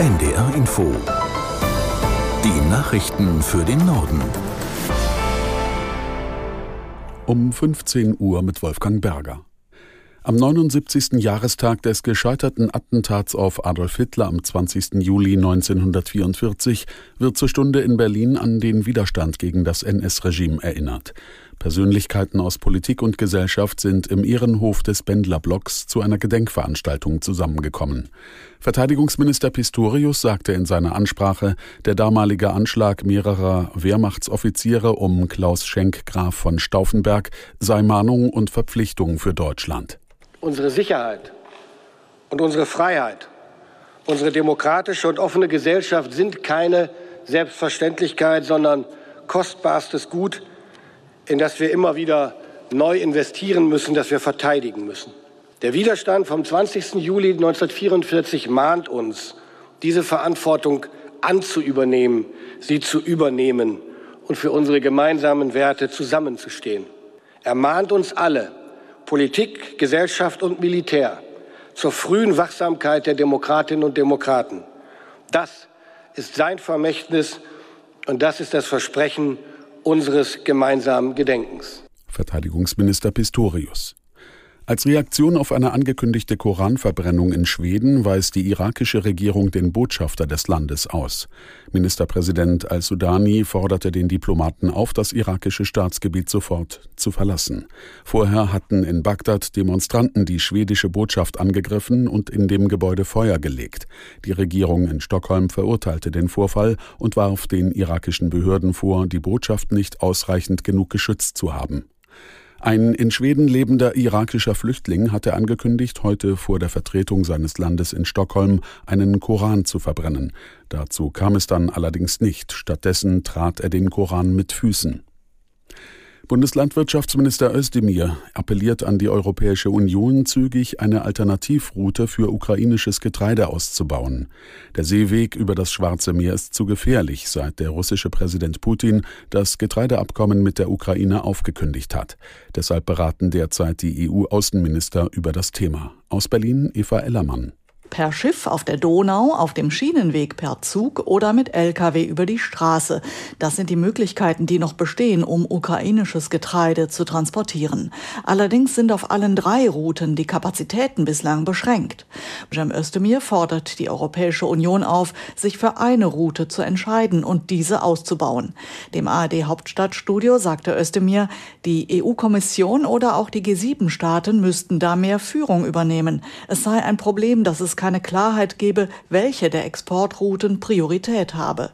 NDR Info. Die Nachrichten für den Norden. Um 15 Uhr mit Wolfgang Berger. Am 79. Jahrestag des gescheiterten Attentats auf Adolf Hitler am 20. Juli 1944 wird zur Stunde in Berlin an den Widerstand gegen das NS-Regime erinnert. Persönlichkeiten aus Politik und Gesellschaft sind im Ehrenhof des Bendlerblocks zu einer Gedenkveranstaltung zusammengekommen. Verteidigungsminister Pistorius sagte in seiner Ansprache, der damalige Anschlag mehrerer Wehrmachtsoffiziere um Klaus Schenk Graf von Stauffenberg sei Mahnung und Verpflichtung für Deutschland. Unsere Sicherheit und unsere Freiheit, unsere demokratische und offene Gesellschaft sind keine Selbstverständlichkeit, sondern kostbarstes Gut, in das wir immer wieder neu investieren müssen, das wir verteidigen müssen. Der Widerstand vom 20. Juli 1944 mahnt uns, diese Verantwortung anzuübernehmen, sie zu übernehmen und für unsere gemeinsamen Werte zusammenzustehen. Er mahnt uns alle, Politik, Gesellschaft und Militär zur frühen Wachsamkeit der Demokratinnen und Demokraten. Das ist sein Vermächtnis und das ist das Versprechen unseres gemeinsamen Gedenkens. Verteidigungsminister Pistorius. Als Reaktion auf eine angekündigte Koranverbrennung in Schweden weist die irakische Regierung den Botschafter des Landes aus. Ministerpräsident al-Sudani forderte den Diplomaten auf, das irakische Staatsgebiet sofort zu verlassen. Vorher hatten in Bagdad Demonstranten die schwedische Botschaft angegriffen und in dem Gebäude Feuer gelegt. Die Regierung in Stockholm verurteilte den Vorfall und warf den irakischen Behörden vor, die Botschaft nicht ausreichend genug geschützt zu haben. Ein in Schweden lebender irakischer Flüchtling hatte angekündigt, heute vor der Vertretung seines Landes in Stockholm einen Koran zu verbrennen. Dazu kam es dann allerdings nicht. Stattdessen trat er den Koran mit Füßen. Bundeslandwirtschaftsminister Özdemir appelliert an die Europäische Union, zügig eine Alternativroute für ukrainisches Getreide auszubauen. Der Seeweg über das Schwarze Meer ist zu gefährlich, seit der russische Präsident Putin das Getreideabkommen mit der Ukraine aufgekündigt hat. Deshalb beraten derzeit die EU-Außenminister über das Thema. Aus Berlin Eva Ellermann per Schiff auf der Donau, auf dem Schienenweg per Zug oder mit Lkw über die Straße. Das sind die Möglichkeiten, die noch bestehen, um ukrainisches Getreide zu transportieren. Allerdings sind auf allen drei Routen die Kapazitäten bislang beschränkt. Cem Özdemir fordert die Europäische Union auf, sich für eine Route zu entscheiden und diese auszubauen. Dem ARD Hauptstadtstudio sagte Özdemir, die EU-Kommission oder auch die G7-Staaten müssten da mehr Führung übernehmen. Es sei ein Problem, dass es keine Klarheit gebe, welche der Exportrouten Priorität habe.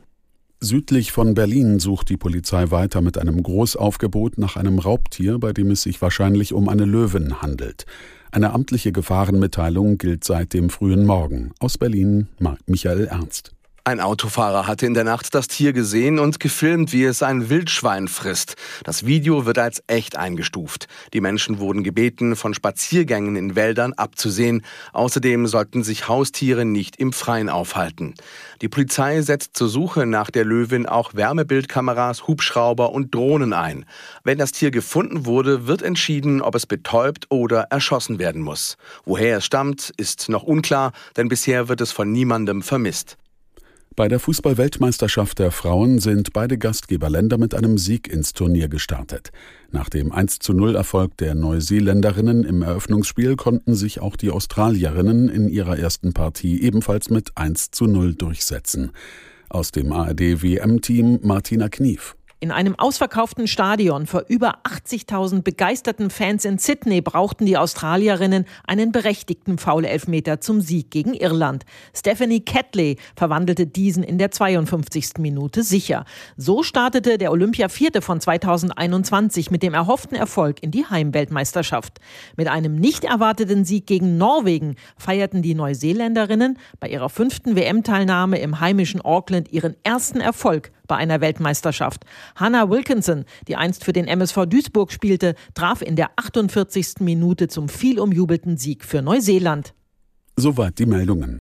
Südlich von Berlin sucht die Polizei weiter mit einem Großaufgebot nach einem Raubtier, bei dem es sich wahrscheinlich um eine Löwin handelt. Eine amtliche Gefahrenmitteilung gilt seit dem frühen Morgen. Aus Berlin Michael Ernst. Ein Autofahrer hatte in der Nacht das Tier gesehen und gefilmt, wie es ein Wildschwein frisst. Das Video wird als echt eingestuft. Die Menschen wurden gebeten, von Spaziergängen in Wäldern abzusehen. Außerdem sollten sich Haustiere nicht im Freien aufhalten. Die Polizei setzt zur Suche nach der Löwin auch Wärmebildkameras, Hubschrauber und Drohnen ein. Wenn das Tier gefunden wurde, wird entschieden, ob es betäubt oder erschossen werden muss. Woher es stammt, ist noch unklar, denn bisher wird es von niemandem vermisst. Bei der Fußball-Weltmeisterschaft der Frauen sind beide Gastgeberländer mit einem Sieg ins Turnier gestartet. Nach dem 1 zu 0 Erfolg der Neuseeländerinnen im Eröffnungsspiel konnten sich auch die Australierinnen in ihrer ersten Partie ebenfalls mit 1 zu 0 durchsetzen. Aus dem ARD WM-Team Martina Knief. In einem ausverkauften Stadion vor über 80.000 begeisterten Fans in Sydney brauchten die Australierinnen einen berechtigten Foul-Elfmeter zum Sieg gegen Irland. Stephanie Catley verwandelte diesen in der 52. Minute sicher. So startete der Olympia-Vierte von 2021 mit dem erhofften Erfolg in die Heimweltmeisterschaft. Mit einem nicht erwarteten Sieg gegen Norwegen feierten die Neuseeländerinnen bei ihrer fünften WM-Teilnahme im heimischen Auckland ihren ersten Erfolg bei einer Weltmeisterschaft. Hannah Wilkinson, die einst für den MSV Duisburg spielte, traf in der 48. Minute zum viel umjubelten Sieg für Neuseeland. Soweit die Meldungen.